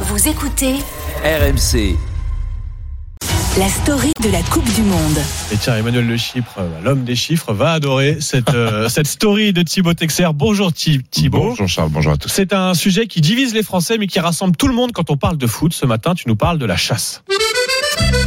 Vous écoutez RMC. la story de la Coupe du Monde. Et tiens, Emmanuel Le Chypre, euh, l'homme des chiffres, va adorer cette, euh, cette story de Thibaut Texer. Bonjour Thi- Thibaut. Bonjour Charles, bonjour à tous. C'est un sujet qui divise les Français, mais qui rassemble tout le monde quand on parle de foot. Ce matin, tu nous parles de la chasse.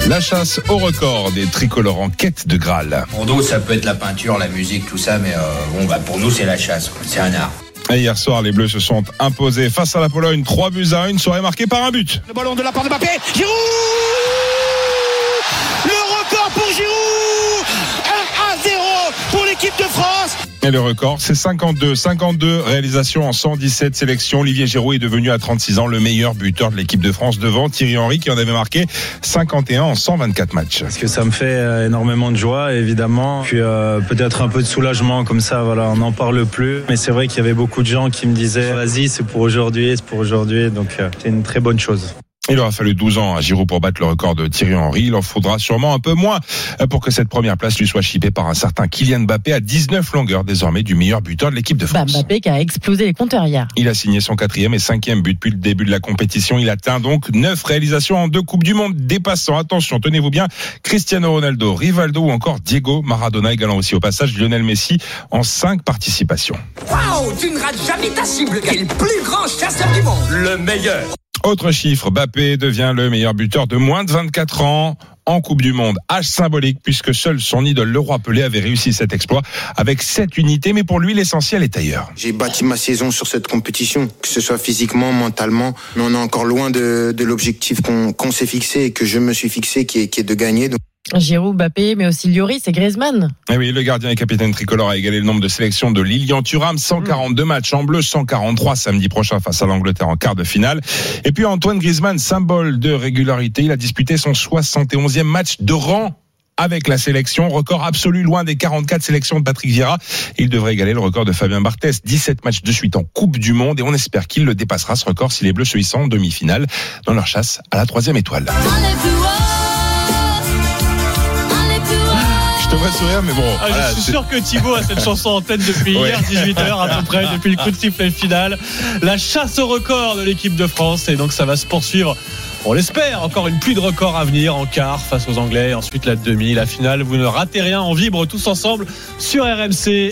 La chasse au record des tricolores en quête de Graal. Pour d'autres, ça peut être la peinture, la musique, tout ça, mais euh, bon, bah, pour nous, c'est la chasse. C'est un art. Et hier soir, les Bleus se sont imposés face à la Pologne, 3 buts à 1, soirée marquée par un but. Le ballon de la part de Mbappé. Giroud Le record, c'est 52. 52 réalisations en 117 sélections. Olivier Giroud est devenu à 36 ans le meilleur buteur de l'équipe de France devant Thierry Henry qui en avait marqué 51 en 124 matchs. Parce que ça me fait euh, énormément de joie, évidemment. Puis euh, peut-être un peu de soulagement comme ça, voilà, on n'en parle plus. Mais c'est vrai qu'il y avait beaucoup de gens qui me disaient vas-y, c'est pour aujourd'hui, c'est pour aujourd'hui. Donc euh, c'est une très bonne chose. Il aura fallu 12 ans à Giroud pour battre le record de Thierry Henry. Il en faudra sûrement un peu moins pour que cette première place lui soit chippée par un certain Kylian Mbappé à 19 longueurs désormais du meilleur buteur de l'équipe de Bah, France. Mbappé qui a explosé les compteurs hier. Il a signé son quatrième et cinquième but depuis le début de la compétition. Il atteint donc neuf réalisations en deux Coupes du Monde, dépassant, attention, tenez-vous bien, Cristiano Ronaldo, Rivaldo ou encore Diego Maradona, égalant aussi au passage Lionel Messi en cinq participations. Waouh, tu ne rates jamais ta cible, quel plus grand chasseur du monde. Le meilleur. Autre chiffre, Mbappé devient le meilleur buteur de moins de 24 ans en Coupe du Monde. Âge symbolique puisque seul son idole le roi Pelé avait réussi cet exploit avec sept unités, mais pour lui l'essentiel est ailleurs. J'ai bâti ma saison sur cette compétition, que ce soit physiquement, mentalement, mais on est encore loin de, l'objectif qu'on s'est fixé et que je me suis fixé, qui est, est de gagner. Giroud, Mbappé, mais aussi Lloris et Griezmann. Et Eh oui, le gardien et capitaine tricolore a égalé le nombre de sélections de Lilian Thuram, 142 matchs en bleu, 143 samedi prochain face à l'Angleterre en quart de finale. Et puis Antoine Griezmann, symbole de régularité, il a disputé son 71e match de rang avec la sélection, record absolu loin des 44 sélections de Patrick Vieira. Il devrait égaler le record de Fabien Barthez, 17 matchs de suite en Coupe du Monde et on espère qu'il le dépassera ce record si les Bleus se hissent en demi-finale dans leur chasse à la troisième étoile. Je devrais sourire mais bon. Ah, voilà, je suis sûr que Thibaut a cette chanson en tête depuis Ouais. hier, 18h à peu près, depuis le coup de sifflet final. La chasse au record de l'équipe de France, et donc ça va se poursuivre. On l'espère, encore une pluie de records à venir en quart face aux Anglais, ensuite la demi, la finale. Vous ne ratez rien, on vibre tous ensemble sur RMC.